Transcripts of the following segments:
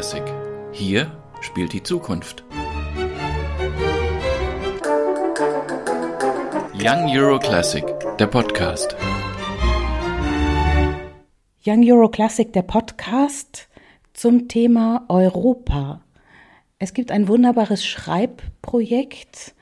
Classic. Hier spielt die Zukunft. Young Euro Classic, der Podcast. Young Euro Classic, der Podcast zum Thema Europa. Es gibt ein wunderbares Schreibprojekt,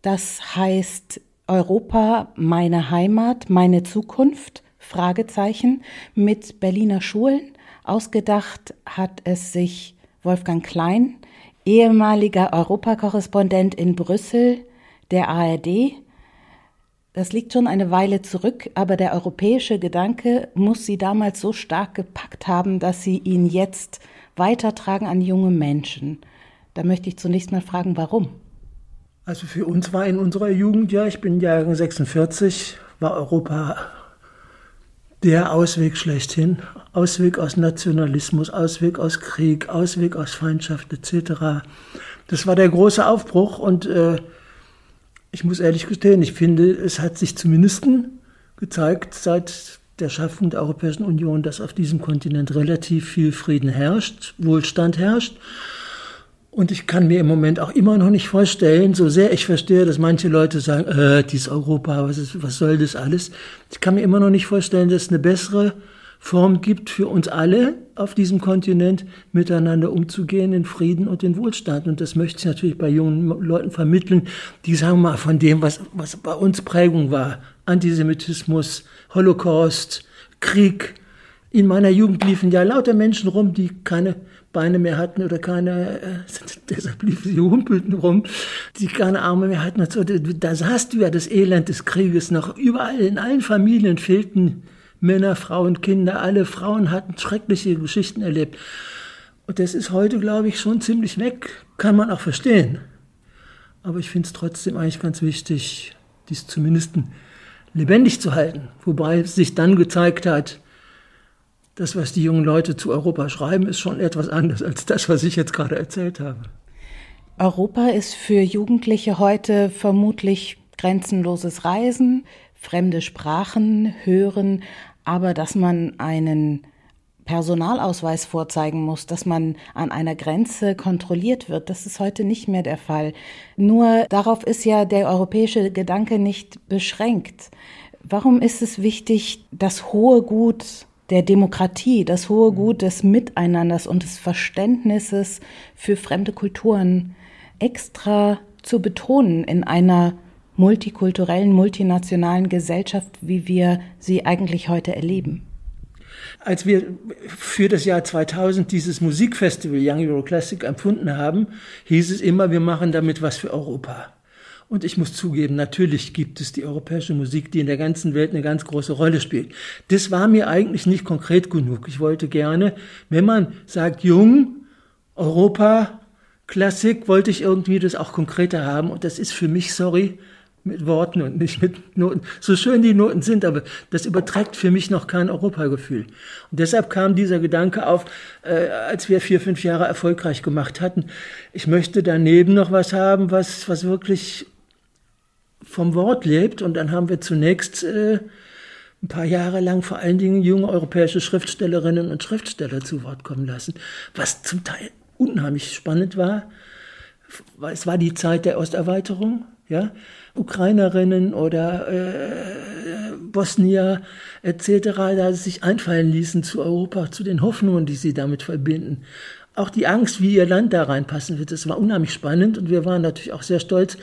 das heißt Europa, meine Heimat, meine Zukunft, Fragezeichen, mit Berliner Schulen. Ausgedacht hat es sich Wolfgang Klein, ehemaliger Europakorrespondent in Brüssel der ARD. Das liegt schon eine Weile zurück, aber der europäische Gedanke muss sie damals so stark gepackt haben, dass sie ihn jetzt weitertragen an junge Menschen. Da möchte ich zunächst mal fragen, warum? Also für uns war in unserer Jugend, ja, ich bin Jahrgang 46, war Europa der Ausweg schlechthin. Ausweg aus Nationalismus, Ausweg aus Krieg, Ausweg aus Feindschaft etc. Das war der große Aufbruch und äh, ich muss ehrlich gestehen, ich finde, es hat sich zumindest gezeigt seit der Schaffung der Europäischen Union, dass auf diesem Kontinent relativ viel Frieden herrscht, Wohlstand herrscht. Und ich kann mir im Moment auch immer noch nicht vorstellen, so sehr ich verstehe, dass manche Leute sagen, äh, dieses Europa, was, ist, was soll das alles? Ich kann mir immer noch nicht vorstellen, dass eine bessere Form gibt für uns alle auf diesem Kontinent, miteinander umzugehen in Frieden und in Wohlstand. Und das möchte ich natürlich bei jungen Leuten vermitteln, die sagen mal von dem, was, was bei uns Prägung war. Antisemitismus, Holocaust, Krieg. In meiner Jugend liefen ja lauter Menschen rum, die keine Beine mehr hatten oder keine, äh, deshalb liefen sie humpelten rum, die keine Arme mehr hatten. So. Da sahst du ja das Elend des Krieges noch. Überall, in allen Familien fehlten Männer, Frauen, Kinder, alle Frauen hatten schreckliche Geschichten erlebt. Und das ist heute, glaube ich, schon ziemlich weg. Kann man auch verstehen. Aber ich finde es trotzdem eigentlich ganz wichtig, dies zumindest lebendig zu halten. Wobei sich dann gezeigt hat, das, was die jungen Leute zu Europa schreiben, ist schon etwas anders als das, was ich jetzt gerade erzählt habe. Europa ist für Jugendliche heute vermutlich grenzenloses Reisen, fremde Sprachen hören, aber dass man einen Personalausweis vorzeigen muss, dass man an einer Grenze kontrolliert wird. Das ist heute nicht mehr der Fall. Nur darauf ist ja der europäische Gedanke nicht beschränkt. Warum ist es wichtig, das hohe Gut der Demokratie, das hohe Gut des Miteinanders und des Verständnisses für fremde Kulturen extra zu betonen in einer multikulturellen, multinationalen Gesellschaft, wie wir sie eigentlich heute erleben. Als wir für das Jahr 2000 dieses Musikfestival Young Euro Classic empfunden haben, hieß es immer, wir machen damit was für Europa. Und ich muss zugeben, natürlich gibt es die europäische Musik, die in der ganzen Welt eine ganz große Rolle spielt. Das war mir eigentlich nicht konkret genug. Ich wollte gerne, wenn man sagt, jung, Europa, Klassik, wollte ich irgendwie das auch konkreter haben. Und das ist für mich, sorry, mit Worten und nicht mit Noten. So schön die Noten sind, aber das überträgt für mich noch kein Europagefühl. Und deshalb kam dieser Gedanke auf, äh, als wir vier, fünf Jahre erfolgreich gemacht hatten. Ich möchte daneben noch was haben, was, was wirklich vom Wort lebt. Und dann haben wir zunächst äh, ein paar Jahre lang vor allen Dingen junge europäische Schriftstellerinnen und Schriftsteller zu Wort kommen lassen, was zum Teil unheimlich spannend war. Es war die Zeit der Osterweiterung ja, Ukrainerinnen oder äh, Bosnier etc., da sich einfallen ließen zu Europa, zu den Hoffnungen, die sie damit verbinden. Auch die Angst, wie ihr Land da reinpassen wird, das war unheimlich spannend und wir waren natürlich auch sehr stolz,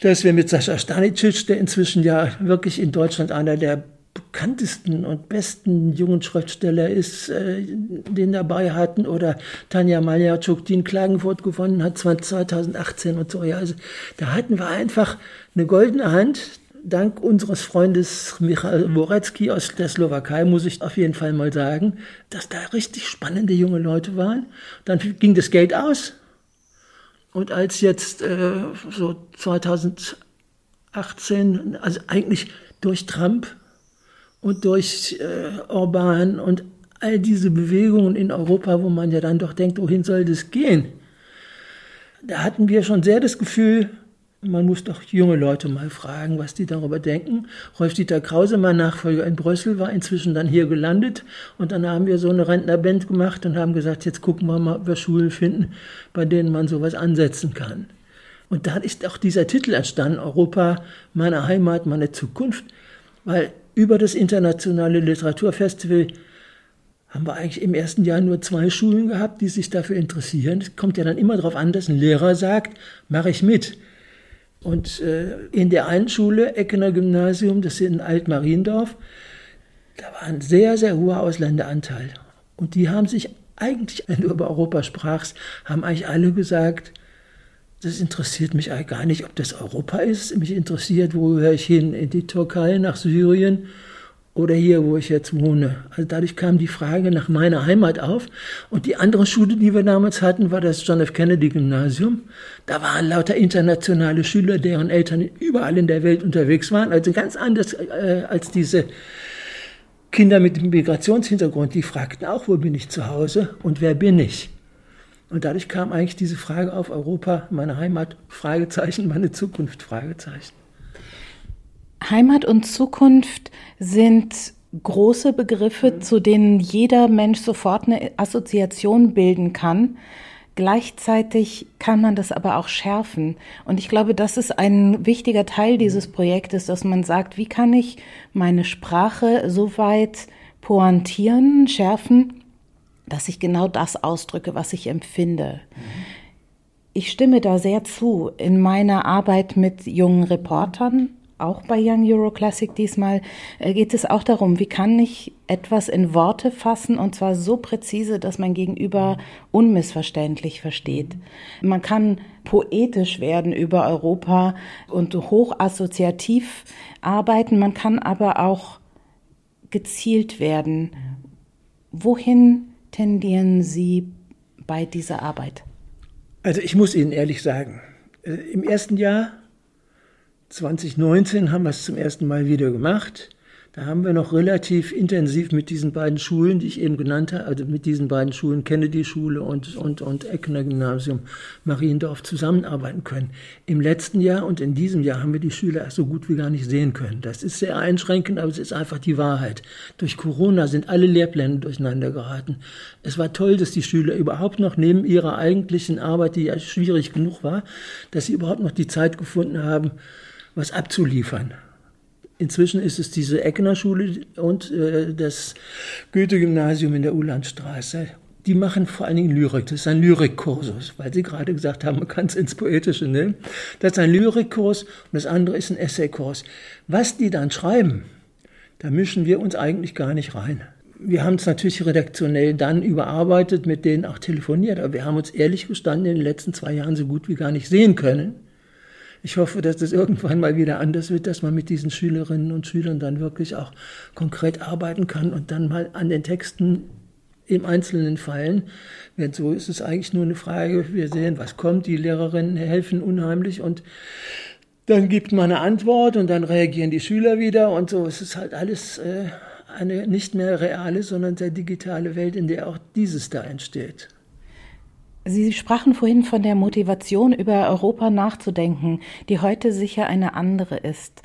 dass wir mit Sascha Stanicic, der inzwischen ja wirklich in Deutschland einer der bekanntesten und besten jungen Schriftsteller ist, äh, den dabei hatten, oder Tanja Maljatschuk, die in Klagenfurt gewonnen hat, 2018 und so. Ja, also da hatten wir einfach eine goldene Hand. Dank unseres Freundes Michael Worecki aus der Slowakei muss ich auf jeden Fall mal sagen, dass da richtig spannende junge Leute waren. Dann ging das Geld aus. Und als jetzt äh, so 2018, also eigentlich durch Trump und durch äh, Orban und all diese Bewegungen in Europa, wo man ja dann doch denkt, wohin soll das gehen? Da hatten wir schon sehr das Gefühl, Man muss doch junge Leute mal fragen, was die darüber denken. Rolf-Dieter Krause, mein Nachfolger in Brüssel, war inzwischen dann hier gelandet. Und dann haben wir so eine Rentnerband gemacht und haben gesagt, jetzt gucken wir mal, ob wir Schulen finden, bei denen man sowas ansetzen kann. Und da ist auch dieser Titel entstanden, Europa, meine Heimat, meine Zukunft. Weil über das internationale Literaturfestival haben wir eigentlich im ersten Jahr nur zwei Schulen gehabt, die sich dafür interessieren. Es kommt ja dann immer darauf an, dass ein Lehrer sagt, mache ich mit. Und äh, in der einen Schule, Eckener Gymnasium, das ist in Altmariendorf, da war ein sehr, sehr hoher Ausländeranteil. Und die haben sich eigentlich, wenn du über Europa sprachst, haben eigentlich alle gesagt, das interessiert mich gar nicht, ob das Europa ist. Mich interessiert, wo höre ich hin? In die Türkei, nach Syrien oder hier, wo ich jetzt wohne. Also dadurch kam die Frage nach meiner Heimat auf. Und die andere Schule, die wir damals hatten, war das John F. Kennedy Gymnasium. Da waren lauter internationale Schüler, deren Eltern überall in der Welt unterwegs waren. Also ganz anders äh, als diese Kinder mit Migrationshintergrund. Die fragten auch, wo bin ich zu Hause und wer bin ich? Und dadurch kam eigentlich diese Frage auf Europa, meine Heimat, Fragezeichen, meine Zukunft, Fragezeichen. Heimat und Zukunft sind große Begriffe, mhm. zu denen jeder Mensch sofort eine Assoziation bilden kann. Gleichzeitig kann man das aber auch schärfen. Und ich glaube, das ist ein wichtiger Teil dieses Projektes, dass man sagt, wie kann ich meine Sprache so weit pointieren, schärfen, dass ich genau das ausdrücke, was ich empfinde. Mhm. Ich stimme da sehr zu. In meiner Arbeit mit jungen Reportern auch bei Young Euro Classic diesmal äh, geht es auch darum, wie kann ich etwas in Worte fassen und zwar so präzise, dass mein Gegenüber unmissverständlich versteht. Man kann poetisch werden über Europa und hochassoziativ arbeiten, man kann aber auch gezielt werden. Wohin tendieren Sie bei dieser Arbeit? Also ich muss Ihnen ehrlich sagen, äh, im ersten Jahr 2019 haben wir es zum ersten Mal wieder gemacht. Da haben wir noch relativ intensiv mit diesen beiden Schulen, die ich eben genannt habe, also mit diesen beiden Schulen, Kennedy-Schule und, und, und Eckner Gymnasium Mariendorf zusammenarbeiten können. Im letzten Jahr und in diesem Jahr haben wir die Schüler so gut wie gar nicht sehen können. Das ist sehr einschränkend, aber es ist einfach die Wahrheit. Durch Corona sind alle Lehrpläne durcheinander geraten. Es war toll, dass die Schüler überhaupt noch neben ihrer eigentlichen Arbeit, die ja schwierig genug war, dass sie überhaupt noch die Zeit gefunden haben, was abzuliefern. Inzwischen ist es diese Eckner Schule und äh, das Goethe-Gymnasium in der Ulandstraße. Die machen vor allen Dingen Lyrik. Das ist ein Lyrikkursus, weil Sie gerade gesagt haben, man kann es ins Poetische nehmen. Das ist ein Lyrikkurs und das andere ist ein Essaykurs. Was die dann schreiben, da mischen wir uns eigentlich gar nicht rein. Wir haben es natürlich redaktionell dann überarbeitet, mit denen auch telefoniert, aber wir haben uns ehrlich gestanden in den letzten zwei Jahren so gut wie gar nicht sehen können ich hoffe, dass das irgendwann mal wieder anders wird, dass man mit diesen Schülerinnen und Schülern dann wirklich auch konkret arbeiten kann und dann mal an den Texten im Einzelnen fallen. Denn so ist es eigentlich nur eine Frage, wir sehen, was kommt, die Lehrerinnen helfen unheimlich und dann gibt man eine Antwort und dann reagieren die Schüler wieder und so. Es ist halt alles äh, eine nicht mehr reale, sondern sehr digitale Welt, in der auch dieses da entsteht. Sie sprachen vorhin von der Motivation, über Europa nachzudenken, die heute sicher eine andere ist.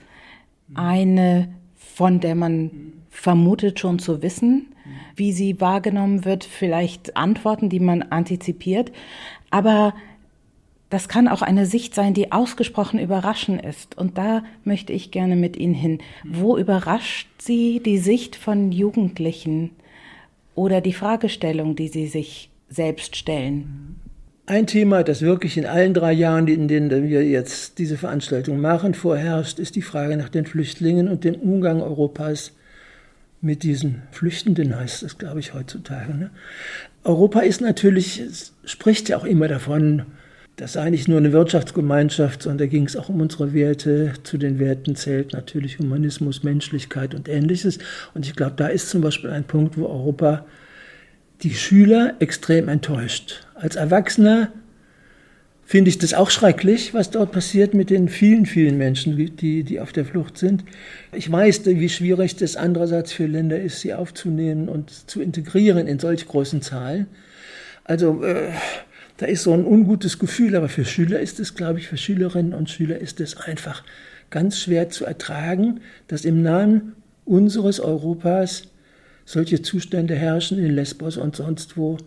Eine, von der man vermutet schon zu wissen, wie sie wahrgenommen wird, vielleicht Antworten, die man antizipiert. Aber das kann auch eine Sicht sein, die ausgesprochen überraschend ist. Und da möchte ich gerne mit Ihnen hin. Wo überrascht Sie die Sicht von Jugendlichen oder die Fragestellung, die sie sich selbst stellen. Ein Thema, das wirklich in allen drei Jahren, in denen wir jetzt diese Veranstaltung machen, vorherrscht, ist die Frage nach den Flüchtlingen und dem Umgang Europas mit diesen Flüchtenden, heißt es, glaube ich, heutzutage. Ne? Europa ist natürlich, spricht ja auch immer davon, das sei nicht nur eine Wirtschaftsgemeinschaft, sondern da ging es auch um unsere Werte. Zu den Werten zählt natürlich Humanismus, Menschlichkeit und ähnliches. Und ich glaube, da ist zum Beispiel ein Punkt, wo Europa die Schüler extrem enttäuscht. Als Erwachsener finde ich das auch schrecklich, was dort passiert mit den vielen, vielen Menschen, die, die auf der Flucht sind. Ich weiß, wie schwierig das andererseits für Länder ist, sie aufzunehmen und zu integrieren in solch großen Zahlen. Also äh, da ist so ein ungutes Gefühl, aber für Schüler ist es, glaube ich, für Schülerinnen und Schüler ist es einfach ganz schwer zu ertragen, dass im Namen unseres Europas solche Zustände herrschen in Lesbos und sonst wo,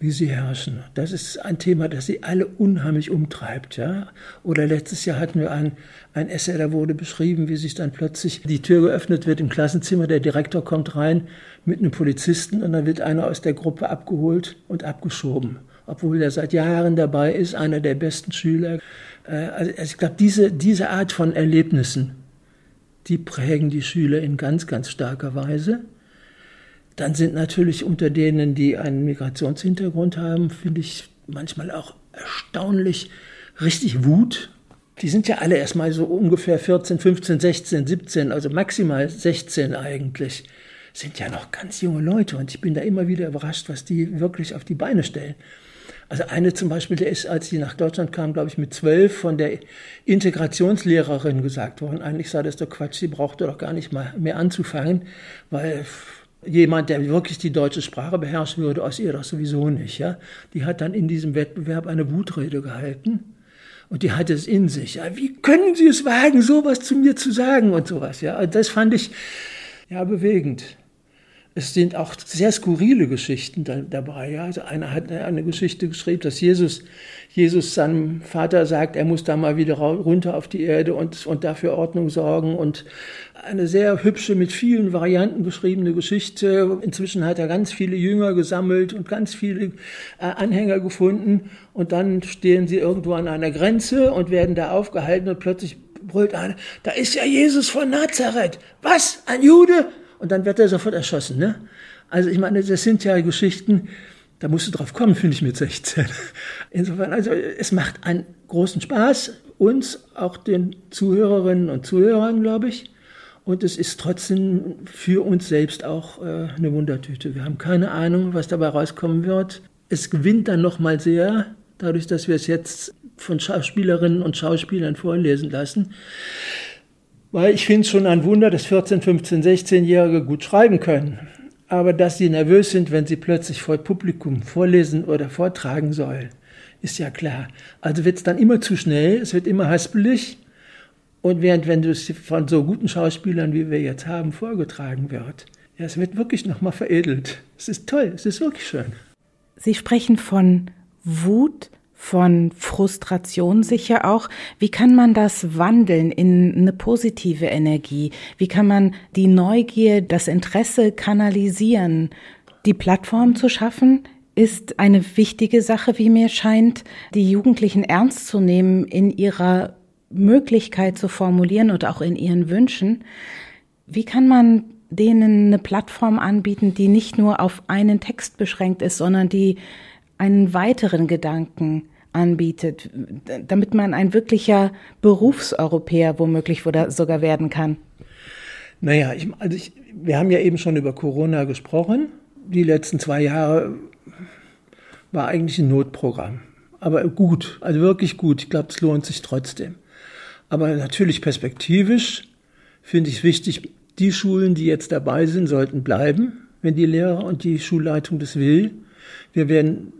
wie sie herrschen. Das ist ein Thema, das sie alle unheimlich umtreibt. Ja? Oder letztes Jahr hatten wir ein, ein Essay, da wurde beschrieben, wie sich dann plötzlich die Tür geöffnet wird im Klassenzimmer, der Direktor kommt rein mit einem Polizisten und dann wird einer aus der Gruppe abgeholt und abgeschoben. Obwohl er seit Jahren dabei ist, einer der besten Schüler. Äh, also ich glaube, diese, diese Art von Erlebnissen, die prägen die Schüler in ganz, ganz starker Weise. Dann sind natürlich unter denen, die einen Migrationshintergrund haben, finde ich manchmal auch erstaunlich richtig Wut. Die sind ja alle erstmal so ungefähr 14, 15, 16, 17, also maximal 16 eigentlich. Sind ja noch ganz junge Leute und ich bin da immer wieder überrascht, was die wirklich auf die Beine stellen. Also eine zum Beispiel, der ist, als sie nach Deutschland kam, glaube ich, mit zwölf von der Integrationslehrerin gesagt worden. Eigentlich sei das doch Quatsch, sie brauchte doch gar nicht mal mehr anzufangen, weil jemand, der wirklich die deutsche Sprache beherrschen würde, aus ihr doch sowieso nicht. Ja? Die hat dann in diesem Wettbewerb eine Wutrede gehalten. Und die hatte es in sich. Ja, wie können Sie es wagen, sowas zu mir zu sagen und sowas? Ja, und das fand ich ja bewegend. Es sind auch sehr skurrile Geschichten da, dabei. Ja. Also einer hat eine Geschichte geschrieben, dass Jesus, Jesus seinem Vater sagt, er muss da mal wieder runter auf die Erde und, und dafür Ordnung sorgen. Und eine sehr hübsche, mit vielen Varianten geschriebene Geschichte. Inzwischen hat er ganz viele Jünger gesammelt und ganz viele äh, Anhänger gefunden. Und dann stehen sie irgendwo an einer Grenze und werden da aufgehalten und plötzlich brüllt einer, da ist ja Jesus von Nazareth. Was? Ein Jude? Und dann wird er sofort erschossen. Ne? Also ich meine, das sind ja Geschichten, da musst du drauf kommen, finde ich mit 16. Insofern, also es macht einen großen Spaß, uns, auch den Zuhörerinnen und Zuhörern, glaube ich. Und es ist trotzdem für uns selbst auch äh, eine Wundertüte. Wir haben keine Ahnung, was dabei rauskommen wird. Es gewinnt dann nochmal sehr, dadurch, dass wir es jetzt von Schauspielerinnen und Schauspielern vorlesen lassen. Weil ich finde es schon ein Wunder, dass 14, 15, 16-Jährige gut schreiben können. Aber dass sie nervös sind, wenn sie plötzlich vor Publikum vorlesen oder vortragen sollen, ist ja klar. Also wird es dann immer zu schnell, es wird immer haspelig. Und während, wenn es von so guten Schauspielern, wie wir jetzt haben, vorgetragen wird, ja, es wird wirklich nochmal veredelt. Es ist toll, es ist wirklich schön. Sie sprechen von Wut, von Frustration sicher auch. Wie kann man das wandeln in eine positive Energie? Wie kann man die Neugier, das Interesse kanalisieren? Die Plattform zu schaffen ist eine wichtige Sache, wie mir scheint, die Jugendlichen ernst zu nehmen in ihrer Möglichkeit zu formulieren und auch in ihren Wünschen. Wie kann man denen eine Plattform anbieten, die nicht nur auf einen Text beschränkt ist, sondern die einen weiteren Gedanken anbietet, damit man ein wirklicher Berufseuropäer womöglich sogar werden kann? Naja, ich, also ich, wir haben ja eben schon über Corona gesprochen. Die letzten zwei Jahre war eigentlich ein Notprogramm. Aber gut, also wirklich gut. Ich glaube, es lohnt sich trotzdem. Aber natürlich perspektivisch finde ich wichtig, die Schulen, die jetzt dabei sind, sollten bleiben, wenn die Lehrer und die Schulleitung das will. Wir werden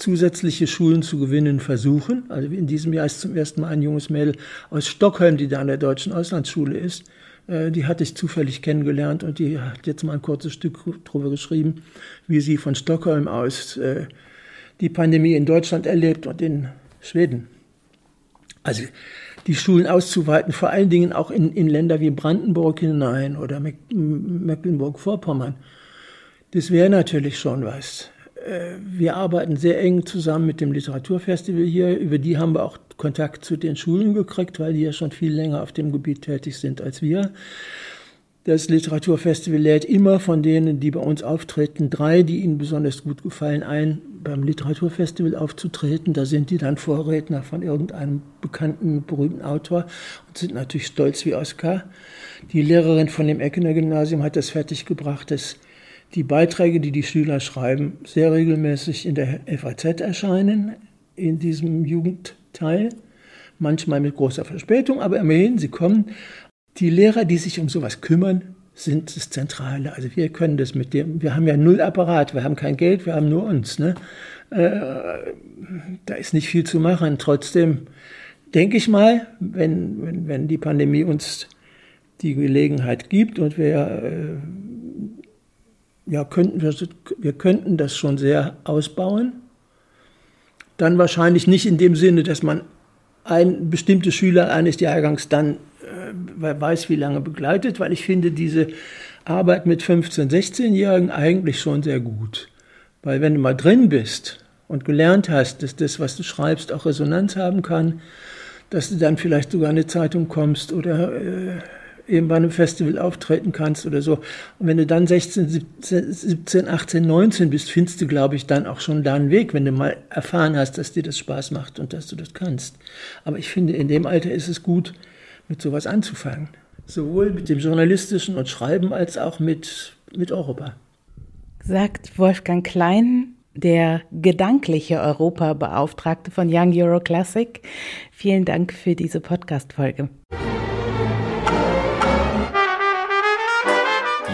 zusätzliche Schulen zu gewinnen versuchen. Also in diesem Jahr ist zum ersten Mal ein junges Mädel aus Stockholm, die da an der deutschen Auslandsschule ist. Äh, die hatte ich zufällig kennengelernt und die hat jetzt mal ein kurzes Stück darüber geschrieben, wie sie von Stockholm aus äh, die Pandemie in Deutschland erlebt und in Schweden. Also die Schulen auszuweiten, vor allen Dingen auch in, in Länder wie Brandenburg hinein oder Mecklenburg-Vorpommern. Das wäre natürlich schon was. Äh, wir arbeiten sehr eng zusammen mit dem Literaturfestival hier. Über die haben wir auch Kontakt zu den Schulen gekriegt, weil die ja schon viel länger auf dem Gebiet tätig sind als wir. Das Literaturfestival lädt immer von denen, die bei uns auftreten, drei, die ihnen besonders gut gefallen, ein, beim Literaturfestival aufzutreten. Da sind die dann Vorredner von irgendeinem bekannten, berühmten Autor und sind natürlich stolz wie Oskar. Die Lehrerin von dem Eckener Gymnasium hat das fertiggebracht, das die Beiträge, die die Schüler schreiben, sehr regelmäßig in der FAZ erscheinen, in diesem Jugendteil. Manchmal mit großer Verspätung, aber immerhin, sie kommen. Die Lehrer, die sich um sowas kümmern, sind das Zentrale. Also wir können das mit dem, wir haben ja null Apparat, wir haben kein Geld, wir haben nur uns. Ne? Äh, da ist nicht viel zu machen. Trotzdem denke ich mal, wenn, wenn, wenn die Pandemie uns die Gelegenheit gibt und wir, äh, ja, könnten, wir, wir könnten das schon sehr ausbauen, dann wahrscheinlich nicht in dem Sinne, dass man ein bestimmte Schüler eines Jahrgangs dann wer weiß wie lange begleitet, weil ich finde diese Arbeit mit 15-, 16-Jährigen eigentlich schon sehr gut. Weil wenn du mal drin bist und gelernt hast, dass das, was du schreibst, auch Resonanz haben kann, dass du dann vielleicht sogar in eine Zeitung kommst oder äh, eben bei einem Festival auftreten kannst oder so. Und wenn du dann 16, 17, 18, 19 bist, findest du, glaube ich, dann auch schon da einen Weg, wenn du mal erfahren hast, dass dir das Spaß macht und dass du das kannst. Aber ich finde, in dem Alter ist es gut, mit sowas anzufangen. Sowohl mit dem journalistischen und Schreiben als auch mit, mit Europa. Sagt Wolfgang Klein, der gedankliche Europabeauftragte von Young Euro Classic. Vielen Dank für diese Podcast-Folge.